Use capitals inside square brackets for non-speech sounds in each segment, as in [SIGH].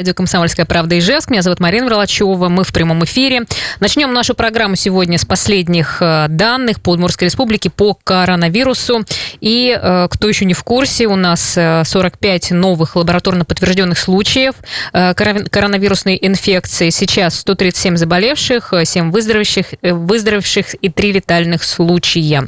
Радио «Комсомольская правда» Ижевск. Меня зовут Марина Вралачева. Мы в прямом эфире. Начнем нашу программу сегодня с последних э, данных по Удмуртской республике по коронавирусу. И э, кто еще не в курсе, у нас 45 э, новых лабораторно подтвержденных случаев коронавирусной инфекции. Сейчас 137 заболевших, 7 выздоровевших, выздоровевших и 3 летальных случая.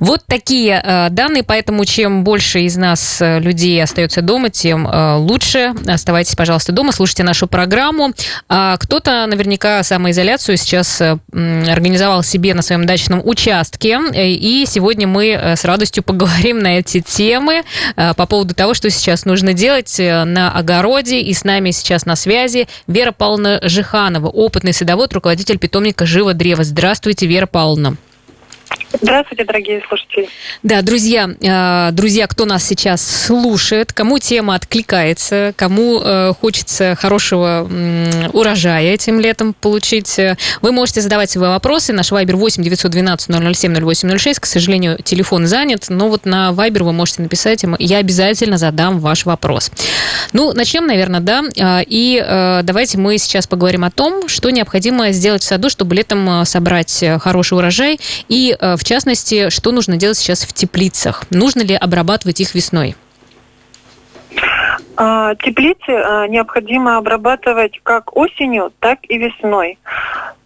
Вот такие э, данные, поэтому чем больше из нас э, людей остается дома, тем э, лучше. Оставайтесь, пожалуйста, дома, слушайте нашу программу. А кто-то наверняка самоизоляцию сейчас организовал себе на своем дачном участке, и сегодня мы с радостью поговорим на эти темы по поводу того, что сейчас нужно делать на огороде. И с нами сейчас на связи Вера Павловна Жиханова, опытный садовод, руководитель питомника «Живо древо». Здравствуйте, Вера Павловна. Здравствуйте, дорогие слушатели. Да, друзья, э, друзья, кто нас сейчас слушает, кому тема откликается, кому э, хочется хорошего урожая этим летом получить, э, вы можете задавать свои вопросы. Наш вайбер 8 912 007 0806. К сожалению, телефон занят, но вот на вайбер вы можете написать, я обязательно задам ваш вопрос. Ну, начнем, наверное, да, и давайте мы сейчас поговорим о том, что необходимо сделать в саду, чтобы летом собрать хороший урожай и в частности, что нужно делать сейчас в теплицах? Нужно ли обрабатывать их весной? А, теплицы а, необходимо обрабатывать как осенью, так и весной.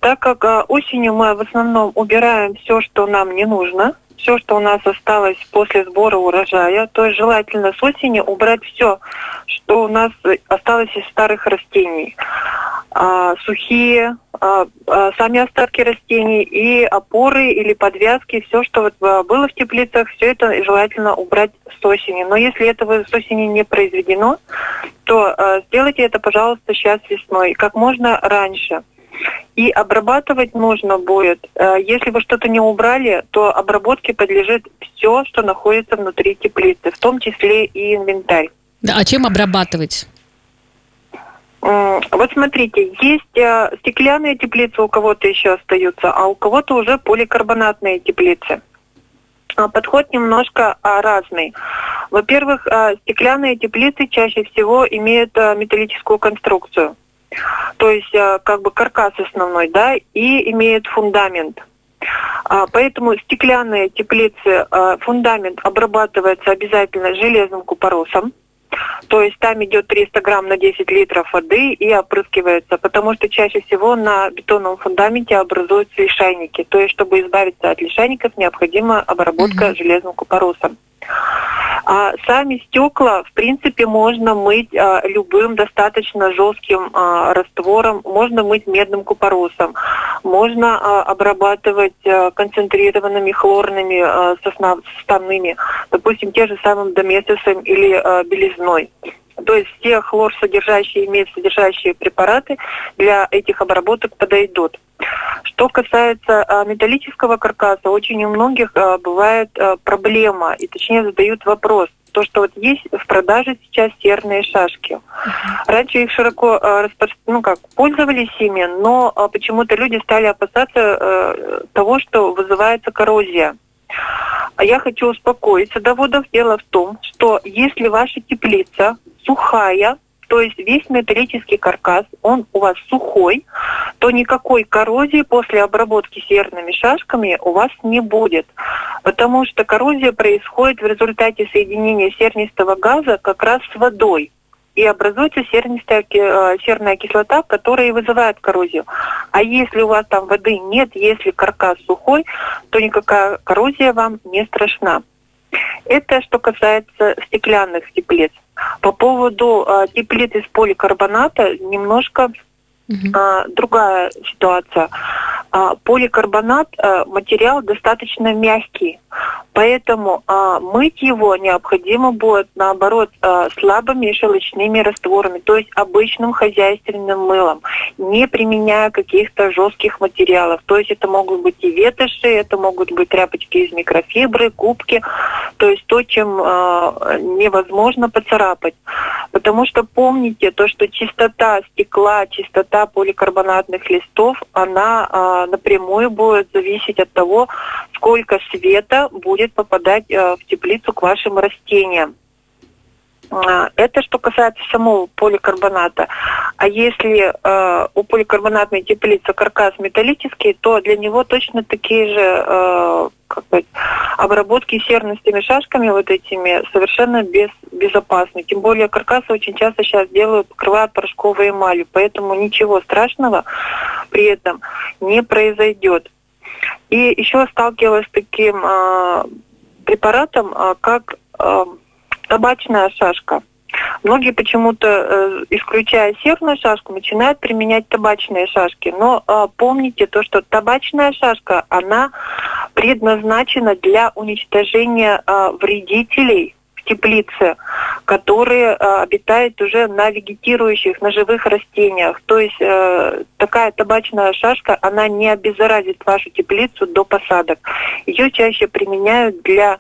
Так как а, осенью мы в основном убираем все, что нам не нужно, все, что у нас осталось после сбора урожая, то есть желательно с осени убрать все, что у нас осталось из старых растений. А, сухие, а, а, сами остатки растений и опоры или подвязки, все, что вот а, было в теплицах, все это желательно убрать с осени. Но если этого с осени не произведено, то а, сделайте это, пожалуйста, сейчас весной, как можно раньше. И обрабатывать нужно будет. А, если вы что-то не убрали, то обработке подлежит все, что находится внутри теплицы, в том числе и инвентарь. Да, а чем обрабатывать? Вот смотрите, есть э, стеклянные теплицы, у кого-то еще остаются, а у кого-то уже поликарбонатные теплицы. А, подход немножко а, разный. Во-первых, а, стеклянные теплицы чаще всего имеют металлическую конструкцию, то есть как бы каркас основной, да, и имеют фундамент. Поэтому стеклянные теплицы, фундамент обрабатывается обязательно железным купоросом. То есть там идет 300 грамм на 10 литров воды и опрыскивается, потому что чаще всего на бетонном фундаменте образуются лишайники. То есть, чтобы избавиться от лишайников, необходима обработка mm-hmm. железным купоросом. А сами стекла, в принципе, можно мыть а, любым достаточно жестким а, раствором, можно мыть медным купоросом, можно а, обрабатывать а, концентрированными хлорными а, составными, допустим, те же самым доместосом или а, белизной. То есть все хлор-содержащие, имеют содержащие препараты для этих обработок подойдут. Что касается а, металлического каркаса, очень у многих а, бывает а, проблема, и точнее задают вопрос. То, что вот есть в продаже сейчас серные шашки. Раньше их широко распро... ну, как, пользовались ими, но почему-то люди стали опасаться того, что вызывается коррозия. А я хочу успокоить садоводов. Дело в том, что если ваша теплица сухая, то есть весь металлический каркас, он у вас сухой, то никакой коррозии после обработки серными шашками у вас не будет. Потому что коррозия происходит в результате соединения сернистого газа как раз с водой. И образуется сернистая, э, серная кислота, которая и вызывает коррозию. А если у вас там воды нет, если каркас сухой, то никакая коррозия вам не страшна. Это что касается стеклянных теплиц. По поводу э, теплиц из поликарбоната немножко угу. другая ситуация. Э, поликарбонат э, материал достаточно мягкий, Поэтому а, мыть его необходимо будет, наоборот, а, слабыми шелочными растворами, то есть обычным хозяйственным мылом, не применяя каких-то жестких материалов. То есть это могут быть и ветоши, это могут быть тряпочки из микрофибры, губки, то есть то, чем а, невозможно поцарапать. Потому что помните то, что чистота стекла, чистота поликарбонатных листов, она а, напрямую будет зависеть от того, сколько света будет попадать э, в теплицу к вашим растениям. А, это что касается самого поликарбоната. А если э, у поликарбонатной теплицы каркас металлический, то для него точно такие же э, как бы, обработки серностями шашками вот этими совершенно без, безопасны. Тем более каркасы очень часто сейчас делают, покрывают порошковой эмалью, поэтому ничего страшного при этом не произойдет. И еще сталкивалась с таким э, препаратом, э, как э, табачная шашка. Многие почему-то, э, исключая серную шашку, начинают применять табачные шашки. Но э, помните то, что табачная шашка, она предназначена для уничтожения э, вредителей в теплице, которые обитают уже на вегетирующих, на живых растениях. То есть такая табачная шашка, она не обеззаразит вашу теплицу до посадок. Ее чаще применяют для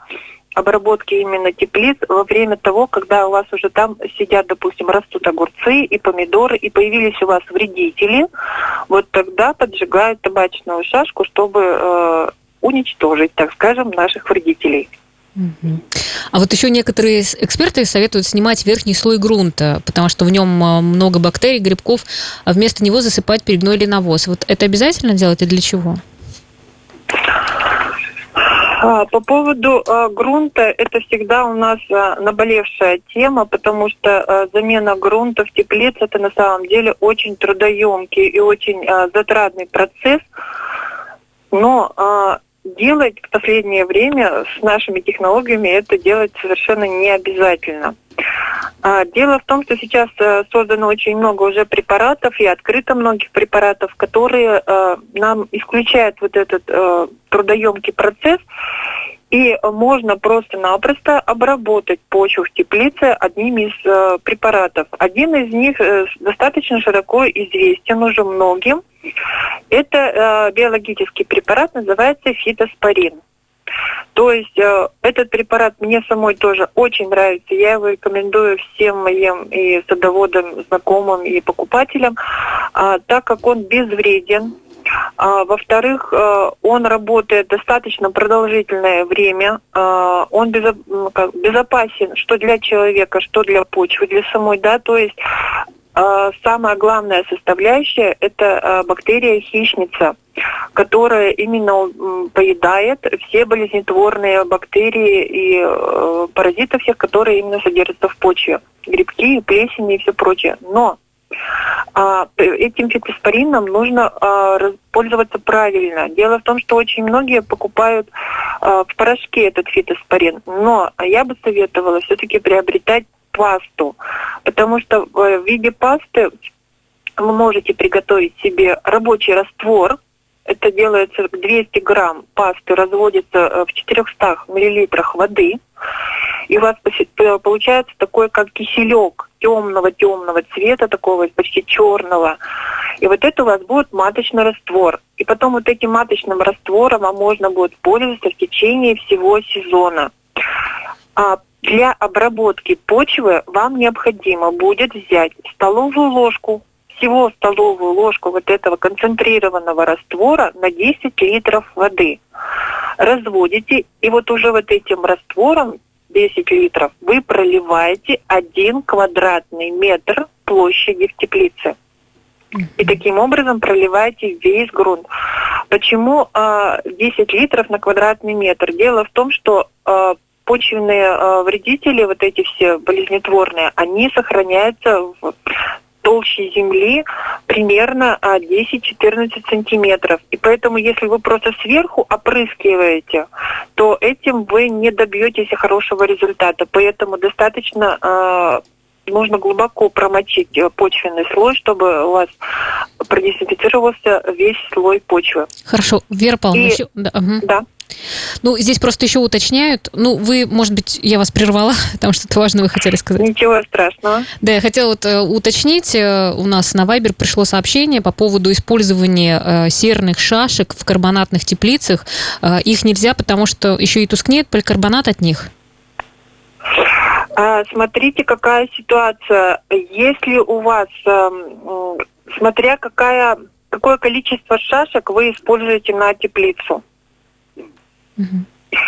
обработки именно теплиц во время того, когда у вас уже там сидят, допустим, растут огурцы и помидоры, и появились у вас вредители, вот тогда поджигают табачную шашку, чтобы э, уничтожить, так скажем, наших вредителей. А вот еще некоторые эксперты советуют снимать верхний слой грунта, потому что в нем э, много бактерий, грибков, а вместо него засыпать перегной или навоз. Вот это обязательно делать и для чего? А, по поводу а, грунта, это всегда у нас а, наболевшая тема, потому что замена грунта в теплице это на самом деле очень трудоемкий и очень затратный процесс. Но делать в последнее время с нашими технологиями это делать совершенно не обязательно. А, дело в том, что сейчас э, создано очень много уже препаратов и открыто многих препаратов, которые э, нам исключают вот этот э, трудоемкий процесс и можно просто-напросто обработать почву в теплице одним из э, препаратов. Один из них э, достаточно широко известен уже многим. Это э, биологический препарат, называется фитоспорин. То есть э, этот препарат мне самой тоже очень нравится. Я его рекомендую всем моим и садоводам, знакомым, и покупателям, э, так как он безвреден. А, во-вторых, э, он работает достаточно продолжительное время. Э, он безопасен что для человека, что для почвы, для самой, да, то есть а, самая главная составляющая – это а, бактерия-хищница, которая именно поедает все болезнетворные бактерии и э, паразиты всех, которые именно содержатся в почве. Грибки, плесени и все прочее. Но а, этим фитоспорином нужно пользоваться правильно. Дело в том, что очень многие покупают в порошке этот фитоспорин, но я бы советовала все-таки приобретать пасту, потому что в виде пасты вы можете приготовить себе рабочий раствор. Это делается 200 грамм пасты, разводится э, в 400 миллилитрах воды. И у вас получается такой, как киселек темного-темного цвета, такого почти черного. И вот это у вас будет маточный раствор. И потом вот этим маточным раствором вам можно будет пользоваться в течение всего сезона. А для обработки почвы вам необходимо будет взять столовую ложку, всего столовую ложку вот этого концентрированного раствора на 10 литров воды. Разводите, и вот уже вот этим раствором 10 литров вы проливаете 1 квадратный метр площади в теплице. И таким образом проливаете весь грунт. Почему э, 10 литров на квадратный метр? Дело в том, что э, почвенные э, вредители, вот эти все болезнетворные, они сохраняются в толще земли примерно 10-14 а, сантиметров. И поэтому, если вы просто сверху опрыскиваете, то этим вы не добьетесь хорошего результата. Поэтому достаточно э, нужно глубоко промочить э, почвенный слой, чтобы у вас продезинфицировался весь слой почвы. Хорошо. Вера Павловна, И... еще... Да. Угу. да. Ну, здесь просто еще уточняют. Ну, вы, может быть, я вас прервала, [LAUGHS] потому что это важно вы хотели сказать. Ничего страшного. Да, я хотела вот э, уточнить. Э, у нас на Вайбер пришло сообщение по поводу использования э, серных шашек в карбонатных теплицах. Их нельзя, потому что еще и тускнеет поликарбонат от них. А, смотрите, какая ситуация. Если у вас, эм, смотря какая, какое количество шашек вы используете на теплицу.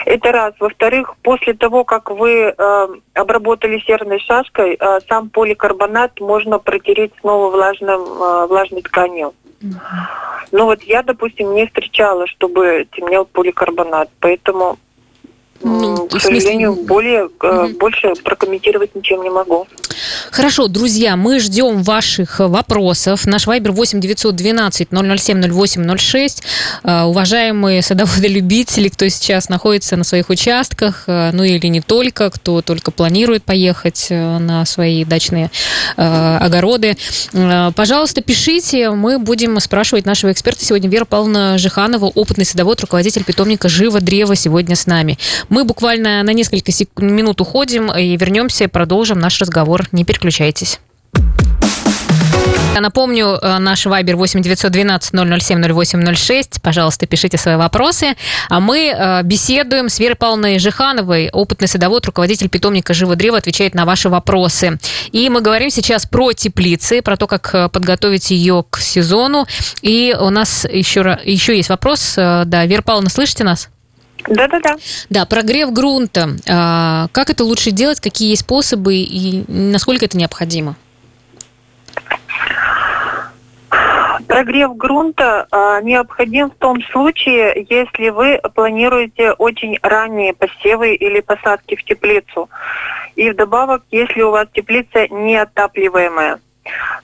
Это раз. Во-вторых, после того, как вы э, обработали серной шашкой, э, сам поликарбонат можно протереть снова влажным, э, влажной тканью. Mm-hmm. Ну вот я, допустим, не встречала, чтобы темнел поликарбонат, поэтому ну, к сожалению, смысле... более, угу. больше прокомментировать ничем не могу. Хорошо, друзья, мы ждем ваших вопросов. Наш вайбер 8 912 007 08 06. Уважаемые садоводы-любители, кто сейчас находится на своих участках, э, ну или не только, кто только планирует поехать э, на свои дачные э, огороды, пожалуйста, пишите. Мы будем спрашивать нашего эксперта сегодня Вера Павловна Жиханова, опытный садовод, руководитель питомника «Живо древо» сегодня с нами. Мы буквально на несколько минут уходим и вернемся, продолжим наш разговор. Не переключайтесь. Я напомню, э, наш вайбер 8 912 007 0806. Пожалуйста, пишите свои вопросы. А мы э, беседуем с Верой Павловной Жихановой, опытный садовод, руководитель питомника «Живо древо», отвечает на ваши вопросы. И мы говорим сейчас про теплицы, про то, как э, подготовить ее к сезону. И у нас еще, еще есть вопрос. Да, Вера Павловна, слышите нас? Да-да-да. Да, прогрев грунта. А, как это лучше делать, какие есть способы и насколько это необходимо? Прогрев грунта а, необходим в том случае, если вы планируете очень ранние посевы или посадки в теплицу. И вдобавок, если у вас теплица неотапливаемая.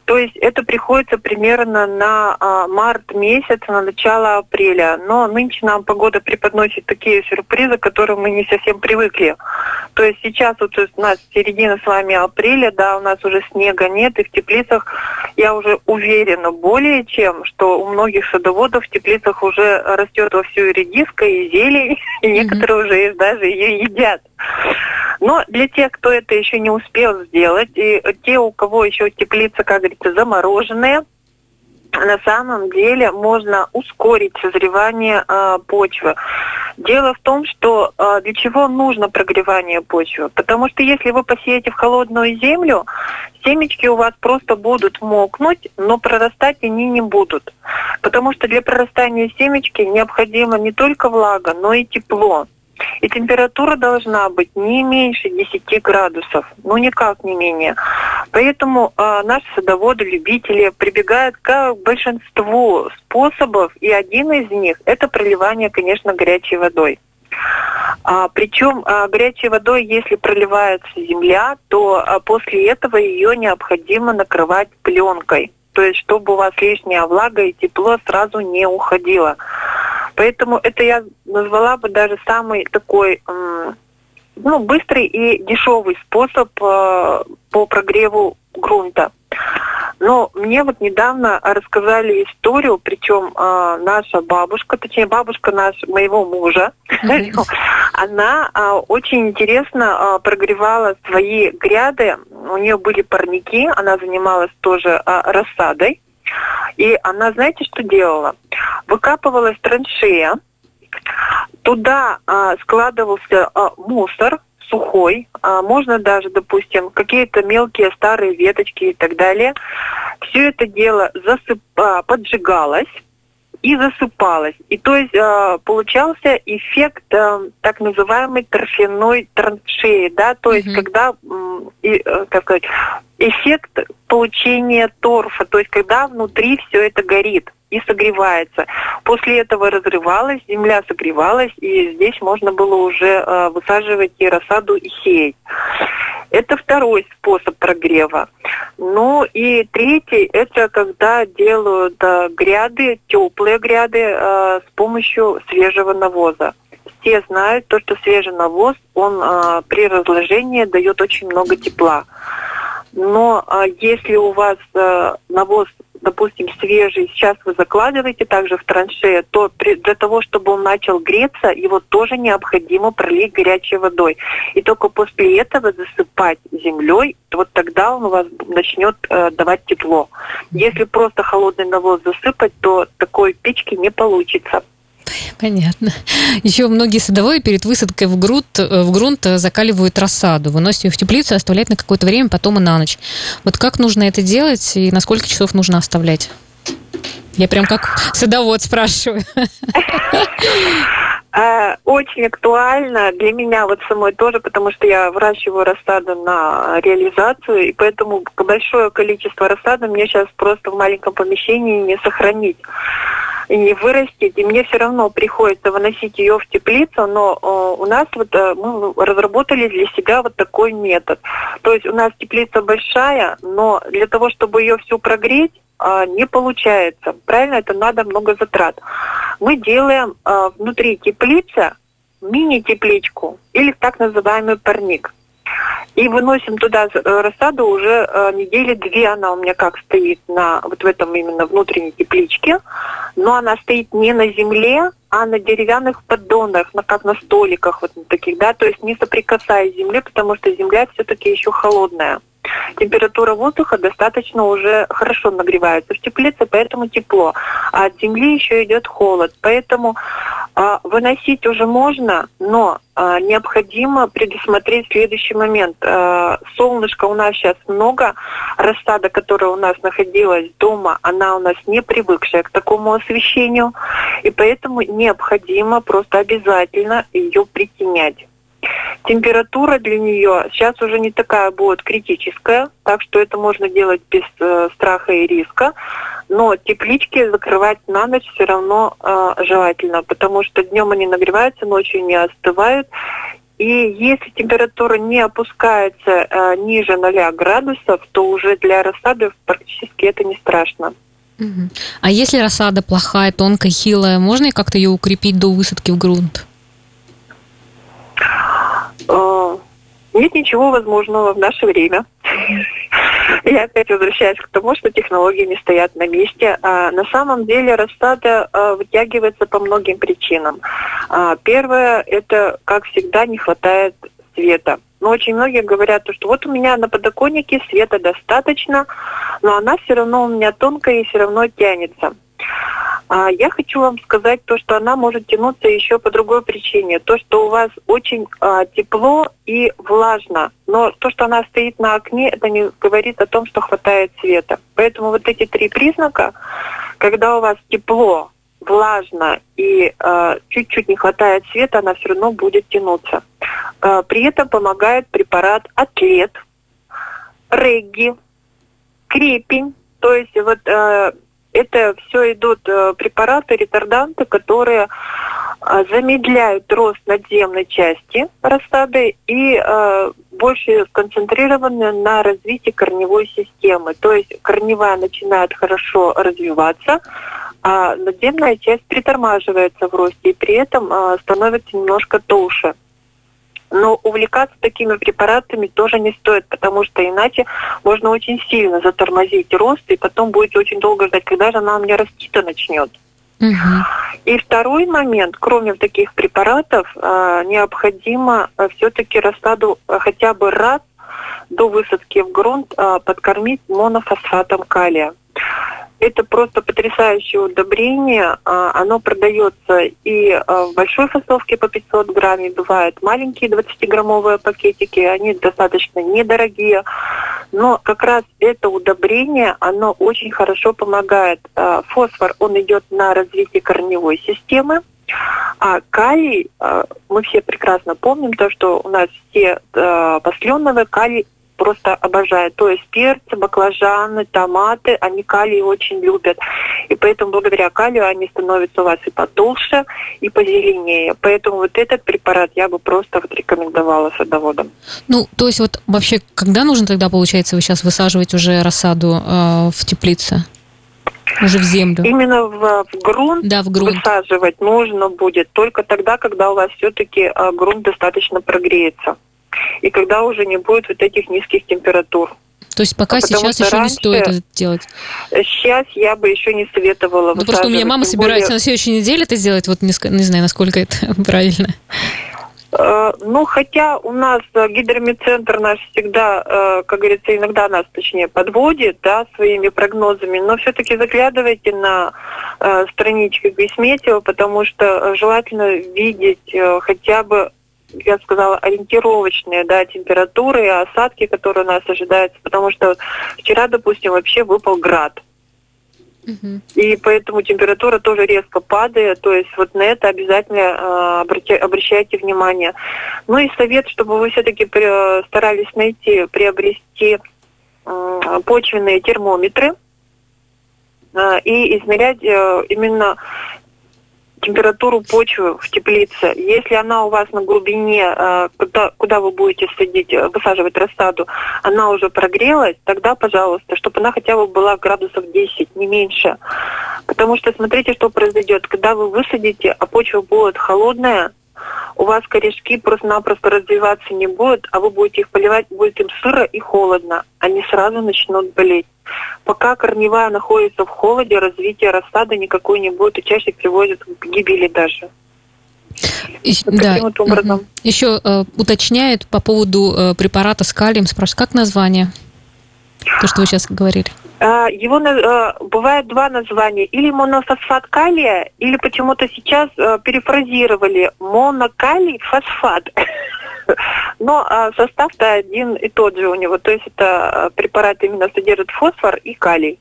То есть это приходится примерно на а, март месяц, на начало апреля. Но нынче нам погода преподносит такие сюрпризы, к которым мы не совсем привыкли. То есть сейчас вот у нас середина с вами апреля, да, у нас уже снега нет, и в теплицах я уже уверена более чем, что у многих садоводов в теплицах уже растет во всю редиска и зелень, [LAUGHS] и некоторые уже даже ее едят. Но для тех, кто это еще не успел сделать, и те, у кого еще теплица, как говорится, замороженная, на самом деле можно ускорить созревание э, почвы. Дело в том, что э, для чего нужно прогревание почвы? Потому что если вы посеете в холодную землю, семечки у вас просто будут мокнуть, но прорастать они не будут. Потому что для прорастания семечки необходимо не только влага, но и тепло. И температура должна быть не меньше 10 градусов, ну никак не менее. Поэтому э, наши садоводы, любители прибегают к большинству способов, и один из них это проливание, конечно, горячей водой. А, причем а, горячей водой, если проливается земля, то а, после этого ее необходимо накрывать пленкой. То есть, чтобы у вас лишняя влага и тепло сразу не уходило. Поэтому это я назвала бы даже самый такой ну, быстрый и дешевый способ э, по прогреву грунта. Но мне вот недавно рассказали историю, причем э, наша бабушка, точнее бабушка наш, моего мужа, mm-hmm. [LAUGHS] она э, очень интересно э, прогревала свои гряды. У нее были парники, она занималась тоже э, рассадой. И она, знаете, что делала? Выкапывалась траншея, туда а, складывался а, мусор сухой, а, можно даже, допустим, какие-то мелкие старые веточки и так далее. Все это дело засып... а, поджигалось и засыпалось. И то есть э, получался эффект э, так называемой торфяной траншеи, да, то есть mm-hmm. когда, э, э, как сказать, эффект получения торфа, то есть когда внутри все это горит и согревается. После этого разрывалась, земля согревалась, и здесь можно было уже э, высаживать и рассаду, и сеять. Это второй способ прогрева. Ну и третий, это когда делают э, гряды, теплые гряды э, с помощью свежего навоза. Все знают то, что свежий навоз, он э, при разложении дает очень много тепла. Но э, если у вас э, навоз допустим, свежий, сейчас вы закладываете также в траншею, то для того, чтобы он начал греться, его тоже необходимо пролить горячей водой. И только после этого засыпать землей, вот тогда он у вас начнет э, давать тепло. Если просто холодный навоз засыпать, то такой печки не получится. Понятно. Еще многие садовые перед высадкой в грунт, э, в грунт закаливают рассаду, выносят ее в теплицу и оставляют на какое-то время, потом и на ночь. Вот как нужно это делать и на сколько часов нужно оставлять? Я прям как садовод спрашиваю. Э, [LAUGHS] очень актуально для меня вот самой тоже, потому что я выращиваю рассаду на реализацию, и поэтому большое количество рассады мне сейчас просто в маленьком помещении не сохранить не вырастить, и мне все равно приходится выносить ее в теплицу, но э, у нас вот э, мы разработали для себя вот такой метод. То есть у нас теплица большая, но для того, чтобы ее всю прогреть, э, не получается. Правильно, это надо много затрат. Мы делаем э, внутри теплицы мини-тепличку или так называемый парник. И выносим туда э, рассаду уже э, недели две она у меня как стоит на вот в этом именно внутренней тепличке. Но она стоит не на земле, а на деревянных поддонах, на, как на столиках вот таких, да, то есть не соприкасаясь с землей, потому что земля все-таки еще холодная. Температура воздуха достаточно уже хорошо нагревается в теплице, поэтому тепло. А от земли еще идет холод. Поэтому а, выносить уже можно, но а, необходимо предусмотреть следующий момент. А, солнышка у нас сейчас много, рассада, которая у нас находилась дома, она у нас не привыкшая к такому освещению, и поэтому необходимо просто обязательно ее притенять. Температура для нее сейчас уже не такая будет критическая, так что это можно делать без э, страха и риска. Но теплички закрывать на ночь все равно э, желательно, потому что днем они нагреваются, ночью не остывают. И если температура не опускается э, ниже 0 градусов, то уже для рассады практически это не страшно. А если рассада плохая, тонкая, хилая, можно как-то ее укрепить до высадки в грунт? Э, нет ничего возможного в наше время. [LAUGHS] Я опять возвращаюсь к тому, что технологии не стоят на месте. А на самом деле рассада а, вытягивается по многим причинам. А, первое, это, как всегда, не хватает света. Но очень многие говорят, что вот у меня на подоконнике света достаточно, но она все равно у меня тонкая и все равно тянется. А я хочу вам сказать то, что она может тянуться еще по другой причине. То, что у вас очень а, тепло и влажно. Но то, что она стоит на окне, это не говорит о том, что хватает света. Поэтому вот эти три признака, когда у вас тепло, влажно и э, чуть-чуть не хватает света, она все равно будет тянуться. Э, при этом помогает препарат атлет, регги, крепень. То есть вот э, это все идут э, препараты, ретарданты, которые э, замедляют рост надземной части рассады и э, больше сконцентрированы на развитии корневой системы. То есть корневая начинает хорошо развиваться, а надземная часть притормаживается в росте и при этом становится немножко толще. Но увлекаться такими препаратами тоже не стоит, потому что иначе можно очень сильно затормозить рост, и потом будете очень долго ждать, когда же она у меня расти-то начнет. И второй момент, кроме таких препаратов, а, необходимо а, все-таки рассаду а, хотя бы раз до высадки в грунт подкормить монофосфатом калия. Это просто потрясающее удобрение. А, оно продается и а, в большой фасовке по 500 грамм, и бывают маленькие 20-граммовые пакетики. Они достаточно недорогие. Но как раз это удобрение, оно очень хорошо помогает. А, фосфор, он идет на развитие корневой системы. А калий, мы все прекрасно помним то, что у нас все посленовые калий просто обожают. То есть перцы, баклажаны, томаты, они калий очень любят. И поэтому благодаря калию они становятся у вас и потолще, и позеленее. Поэтому вот этот препарат я бы просто вот рекомендовала садоводам. Ну, то есть вот вообще, когда нужно тогда, получается, вы сейчас высаживать уже рассаду э, в теплице? Уже в землю. Именно в, в грунт, да, в грунт высаживать нужно будет только тогда, когда у вас все-таки э, грунт достаточно прогреется и когда уже не будет вот этих низких температур. То есть пока а сейчас еще раньше, не стоит это делать? Сейчас я бы еще не советовала. Ну, просто у меня мама собирается более... на следующей неделе это сделать, вот не, не знаю, насколько это [LAUGHS] правильно. Э, ну, хотя у нас э, гидромедцентр наш всегда, э, как говорится, иногда нас, точнее, подводит, да, своими прогнозами, но все-таки заглядывайте на странички Гисметео, потому что желательно видеть хотя бы я сказала, ориентировочные да, температуры и осадки, которые у нас ожидаются, потому что вчера, допустим, вообще выпал град. И поэтому температура тоже резко падает. То есть вот на это обязательно э, обращайте внимание. Ну и совет, чтобы вы все-таки старались найти, приобрести э, почвенные термометры э, и измерять э, именно температуру почвы в теплице. Если она у вас на глубине, э, куда, куда вы будете садить, э, высаживать рассаду, она уже прогрелась, тогда, пожалуйста, чтобы она хотя бы была градусов 10, не меньше. Потому что смотрите, что произойдет. Когда вы высадите, а почва будет холодная, у вас корешки просто-напросто развиваться не будут, а вы будете их поливать, будет им сыро и холодно. Они сразу начнут болеть. Пока корневая находится в холоде, развитие рассады никакой не будет, и чаще приводит к гибели даже. И, да. вот образом. Еще э, уточняют по поводу э, препарата с калием, спрашивают, как название? То, что вы сейчас говорили. А, его а, бывает два названия. Или монофосфат калия, или почему-то сейчас а, перефразировали монокалий фосфат. [LAUGHS] Но состав-то один и тот же у него. То есть это препарат именно содержит фосфор и калий.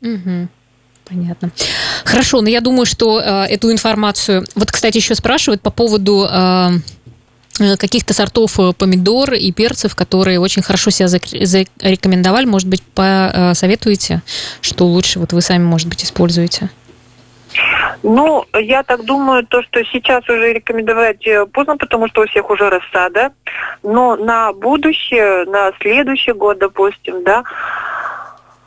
Угу. Понятно. Хорошо, но я думаю, что эту информацию... Вот, кстати, еще спрашивают по поводу каких-то сортов э, помидор и перцев, которые очень хорошо себя зарекомендовали. Может быть, посоветуете, что лучше вот вы сами, может быть, используете? Ну, я так думаю, то, что сейчас уже рекомендовать э, поздно, потому что у всех уже рассада. Но на будущее, на следующий год, допустим, да,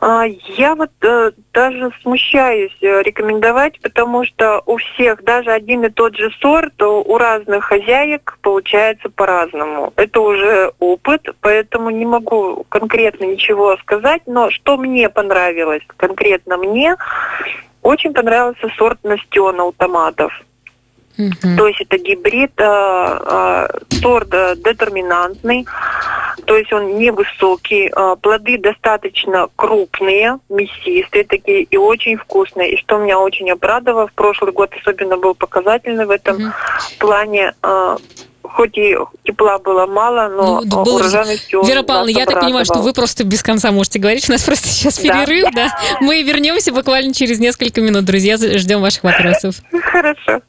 я вот э, даже смущаюсь э, рекомендовать, потому что у всех даже один и тот же сорт у разных хозяек получается по-разному. Это уже опыт, поэтому не могу конкретно ничего сказать, но что мне понравилось, конкретно мне, очень понравился сорт Настена у томатов. Угу. То есть это гибрид, э, э, сорт детерминантный, то есть он невысокий, э, плоды достаточно крупные, мясистые такие и очень вкусные. И что меня очень обрадовало, в прошлый год особенно был показательный в этом угу. плане. Э, хоть и тепла было мало, но ну, было... урожайностью Вера Павловна, я так понимаю, что вы просто без конца можете говорить. У нас просто сейчас перерыв, да? да? Мы вернемся буквально через несколько минут, друзья. Ждем ваших вопросов. Хорошо.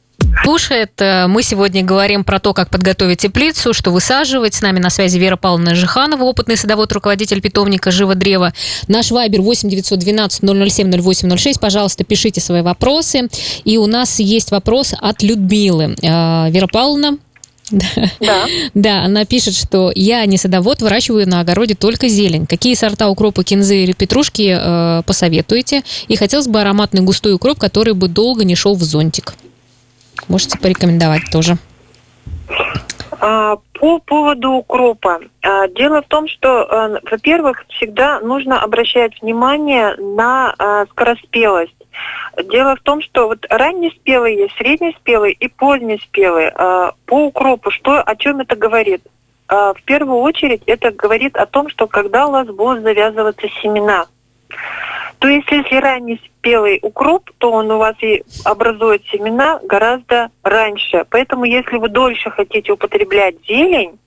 Кушает. Э, мы сегодня говорим про то, как подготовить теплицу, что высаживать. С нами на связи Вера Павловна Жиханова, опытный садовод, руководитель питомника «Живо древо». Наш вайбер 8 912 007 0806. Пожалуйста, пишите свои вопросы. И у нас есть вопрос от Людмилы. Э, Вера Павловна, да. [LAUGHS] Да, она пишет, что я не садовод, выращиваю на огороде только зелень. Какие сорта укропа, кинзы или петрушки э, посоветуете? И хотелось бы ароматный густой укроп, который бы долго не шел в зонтик. Можете порекомендовать тоже. А, по поводу укропа. А, дело в том, что, а, во-первых, всегда нужно обращать внимание на скороспелость. Дело в том, что вот раннеспелые среднеспелые и позднеспелые. По укропу, что, о чем это говорит? В первую очередь это говорит о том, что когда у вас будут завязываться семена – то есть, если ранний спелый укроп, то он у вас и образует семена гораздо раньше. Поэтому, если вы дольше хотите употреблять зелень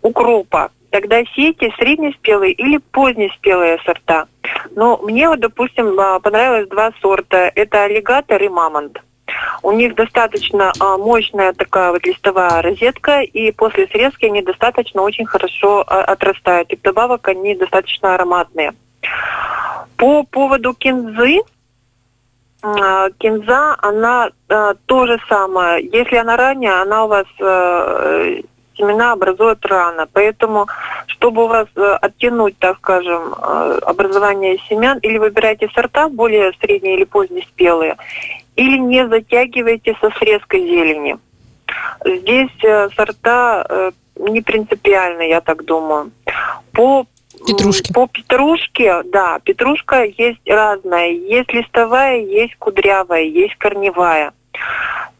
укропа, тогда сейте среднеспелые или позднеспелые сорта. Но мне вот, допустим, а, понравилось два сорта. Это аллигатор и мамонт. У них достаточно а, мощная такая вот листовая розетка, и после срезки они достаточно очень хорошо а, отрастают. И вдобавок они достаточно ароматные. По поводу кинзы, а, кинза, она а, то же самое. Если она ранняя, она у вас а, семена образует рано. Поэтому, чтобы у вас оттянуть, так скажем, образование семян, или выбирайте сорта более средние или поздние спелые, или не затягивайте со срезкой зелени. Здесь сорта не принципиальны, я так думаю. По Петрушки. По петрушке, да, петрушка есть разная. Есть листовая, есть кудрявая, есть корневая.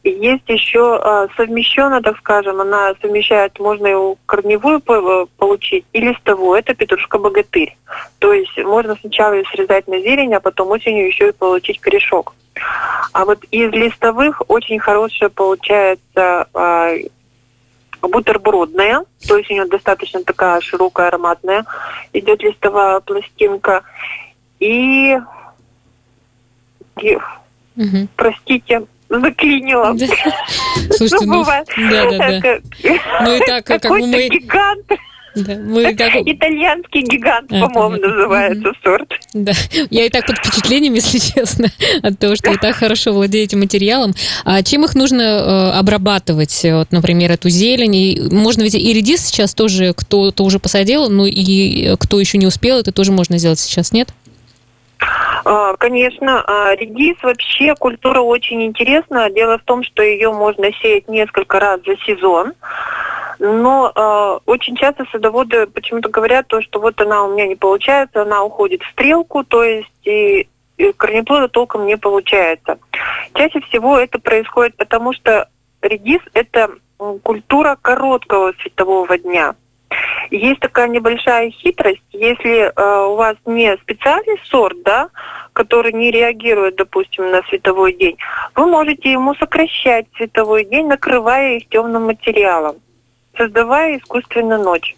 Есть еще э, совмещенно, так скажем, она совмещает, можно и корневую получить, и листовую. Это петрушка богатырь. То есть можно сначала ее срезать на зелень, а потом осенью еще и получить корешок. А вот из листовых очень хорошая получается э, бутербродная, то есть у нее достаточно такая широкая ароматная, идет листовая пластинка. И все-таки, угу. простите, заклинила. Да. Слушайте, ну, [LAUGHS] да, да, да. Ну и так, как бы мы... гигант. Да, мы так... Итальянский гигант, а, по-моему, понятно. называется сорт. Да, я и так под впечатлением, если [LAUGHS] честно, от того, что вы так хорошо владеете материалом. А чем их нужно э, обрабатывать, вот, например, эту зелень? И можно ведь и редис сейчас тоже кто-то уже посадил, ну и кто еще не успел, это тоже можно сделать сейчас, нет? А, конечно, а, редис вообще культура очень интересная. Дело в том, что ее можно сеять несколько раз за сезон. Но э, очень часто садоводы почему-то говорят то, что вот она у меня не получается, она уходит в стрелку, то есть и, и корнеплода толком не получается. Чаще всего это происходит потому, что редис – это культура короткого светового дня. Есть такая небольшая хитрость, если э, у вас не специальный сорт, да, который не реагирует, допустим, на световой день, вы можете ему сокращать световой день, накрывая их темным материалом создавая искусственно ночь.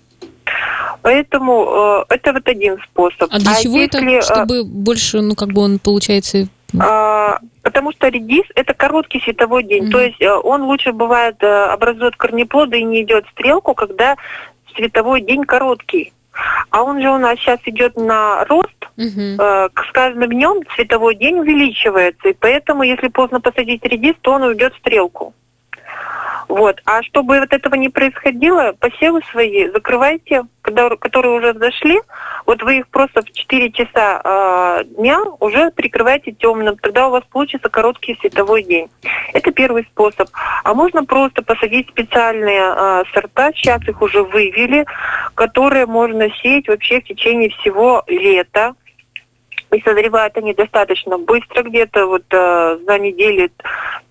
Поэтому э, это вот один способ. А для а чего если, это? Э, Чтобы больше, ну, как бы он получается... Э, потому что редис – это короткий световой день. Mm-hmm. То есть э, он лучше бывает э, образует корнеплоды и не идет стрелку, когда световой день короткий. А он же у нас сейчас идет на рост, Uh-huh. Э, с каждым днем световой день увеличивается, и поэтому, если поздно посадить редис, то он уйдет в стрелку. Вот. А чтобы вот этого не происходило, посевы свои закрывайте, которые уже взошли, вот вы их просто в 4 часа э, дня уже прикрываете темным, тогда у вас получится короткий световой день. Это первый способ. А можно просто посадить специальные э, сорта, сейчас их уже вывели, которые можно сеять вообще в течение всего лета и созревают они достаточно быстро, где-то вот э, за недели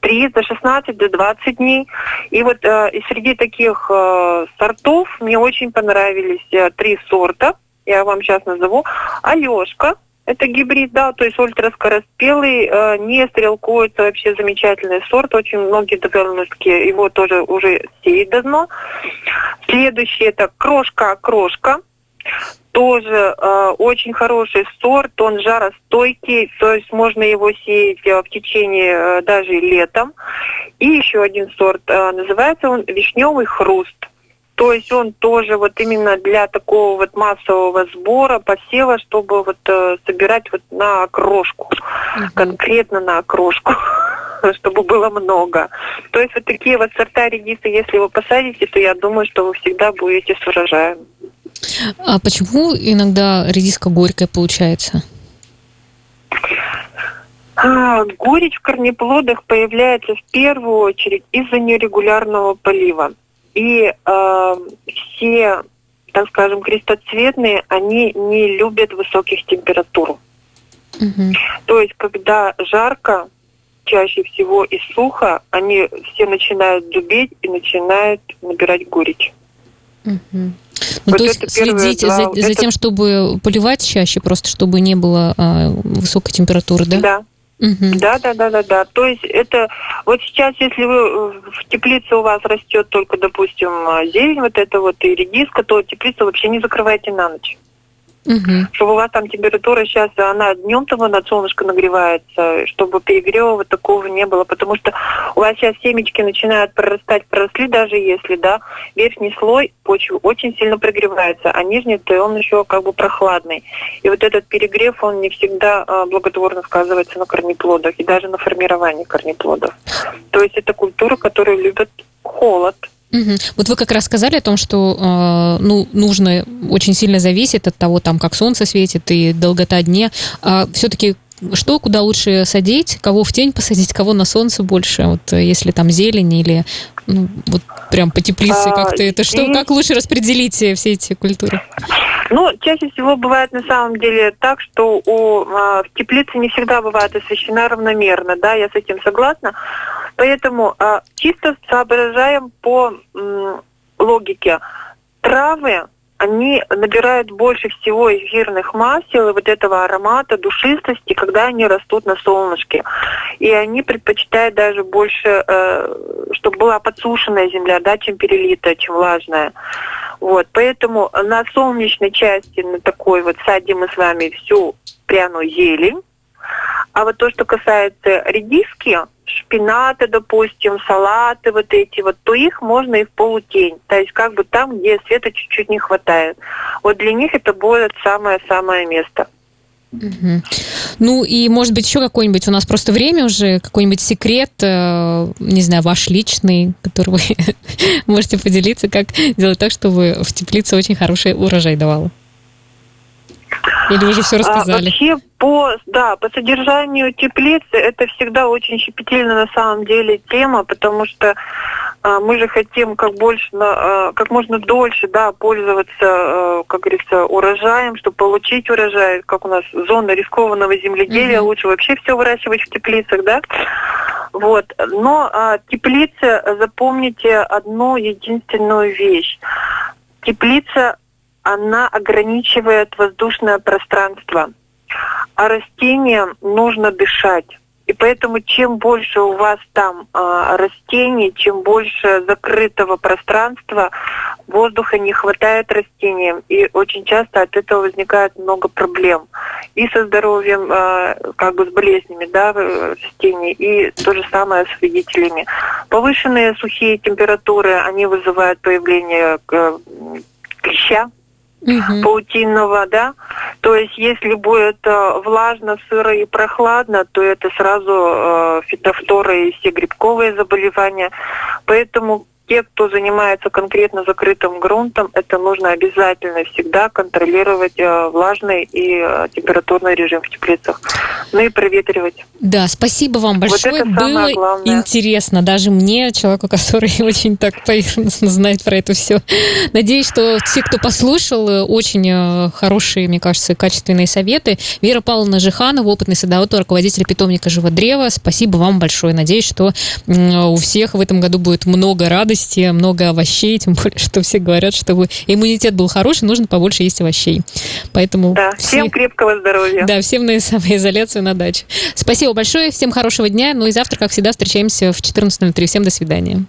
3, за 16 до 20 дней. И вот э, и среди таких э, сортов мне очень понравились э, три сорта. Я вам сейчас назову. Алешка, это гибрид, да, то есть ультраскороспелый, э, не стрелкуется, вообще замечательный сорт. Очень многие довольно-таки его тоже уже сеять давно. Следующий это крошка-крошка тоже э, очень хороший сорт, он жаростойкий, то есть можно его сеять э, в течение э, даже летом. И еще один сорт, э, называется он вишневый хруст. То есть он тоже вот именно для такого вот массового сбора, посева, чтобы вот э, собирать вот на окрошку, uh-huh. конкретно на окрошку, [LAUGHS] чтобы было много. То есть вот такие вот сорта редиса, если вы посадите, то я думаю, что вы всегда будете с урожаем. А почему иногда редиска горькая получается? А, горечь в корнеплодах появляется в первую очередь из-за нерегулярного полива. И э, все, так скажем, крестоцветные, они не любят высоких температур. Угу. То есть, когда жарко, чаще всего и сухо, они все начинают дубеть и начинают набирать горечь. Угу. Ну, вот то есть следить два, за, это... за тем, чтобы поливать чаще, просто чтобы не было а, высокой температуры, да? Да. Угу. Да, да, да, да, да. То есть это вот сейчас, если вы в теплице у вас растет только, допустим, зелень, вот это вот и редиска, то теплицу вообще не закрывайте на ночь. Угу. Чтобы у вас там температура сейчас, она днем-то над солнышко нагревается, чтобы перегрева вот такого не было, потому что у вас сейчас семечки начинают прорастать, проросли даже если, да, верхний слой почвы очень сильно прогревается, а нижний, то он еще как бы прохладный. И вот этот перегрев, он не всегда а, благотворно сказывается на корнеплодах и даже на формировании корнеплодов. То есть это культура, которая любит холод, Угу. Вот вы как раз сказали о том, что э, ну, нужно очень сильно зависит от того, там, как солнце светит и долгота дня. А все-таки что, куда лучше садить, кого в тень посадить, кого на солнце больше, вот если там зелень или ну, вот прям по теплице а, как-то это, что, как лучше распределить все эти культуры? Ну, чаще всего бывает на самом деле так, что у, а, в теплице не всегда бывает освещена равномерно, да, я с этим согласна. Поэтому а, чисто соображаем по м, логике. Травы, они набирают больше всего эфирных масел и вот этого аромата, душистости, когда они растут на солнышке. И они предпочитают даже больше, э, чтобы была подсушенная земля, да, чем перелитая, чем влажная. Вот, поэтому на солнечной части, на такой вот садим мы с вами всю пряную зелень, А вот то, что касается редиски, шпинаты, допустим, салаты вот эти вот, то их можно и в полутень. То есть как бы там, где света чуть-чуть не хватает. Вот для них это будет самое-самое место. Угу. Ну и, может быть, еще какой-нибудь у нас просто время уже, какой-нибудь секрет, э, не знаю, ваш личный, который вы [LAUGHS] можете поделиться, как делать так, чтобы в теплице очень хороший урожай давало. Или уже все а, рассказали? А, вообще по, да, по содержанию теплицы это всегда очень щепетильная на самом деле тема, потому что а, мы же хотим как больше, а, как можно дольше, да, пользоваться, а, как говорится, урожаем, чтобы получить урожай, как у нас зона рискованного земледелия, mm-hmm. лучше вообще все выращивать в теплицах, да. Вот. Но а, теплица, запомните одну единственную вещь. Теплица она ограничивает воздушное пространство. А растениям нужно дышать. И поэтому чем больше у вас там э, растений, чем больше закрытого пространства, воздуха не хватает растениям. И очень часто от этого возникает много проблем. И со здоровьем, э, как бы с болезнями да, растений, и то же самое с вредителями. Повышенные сухие температуры, они вызывают появление э, клеща, угу. паутинного, да. То есть, если будет э, влажно, сыро и прохладно, то это сразу э, фитофтора и все грибковые заболевания. Поэтому те, кто занимается конкретно закрытым грунтом, это нужно обязательно всегда контролировать э, влажный и э, температурный режим в теплицах. Ну и проветривать. Да, спасибо вам большое. Вот Было главное. интересно даже мне, человеку, [LAUGHS] который очень так поверхностно знает про это все. Надеюсь, что все, кто послушал, э, очень хорошие, мне кажется, качественные советы. Вера Павловна Жиханова, опытный садовод, руководитель питомника Живодрева. Спасибо вам большое. Надеюсь, что у всех в этом году будет много радости радости, много овощей, [LAUGHS] тем более, что все говорят, чтобы иммунитет был хороший, нужно побольше есть овощей. Поэтому да, все... всем крепкого здоровья. Да, всем на самоизоляцию на даче. Спасибо большое, всем хорошего дня. Ну и завтра, как всегда, встречаемся в 14.03. Всем до свидания.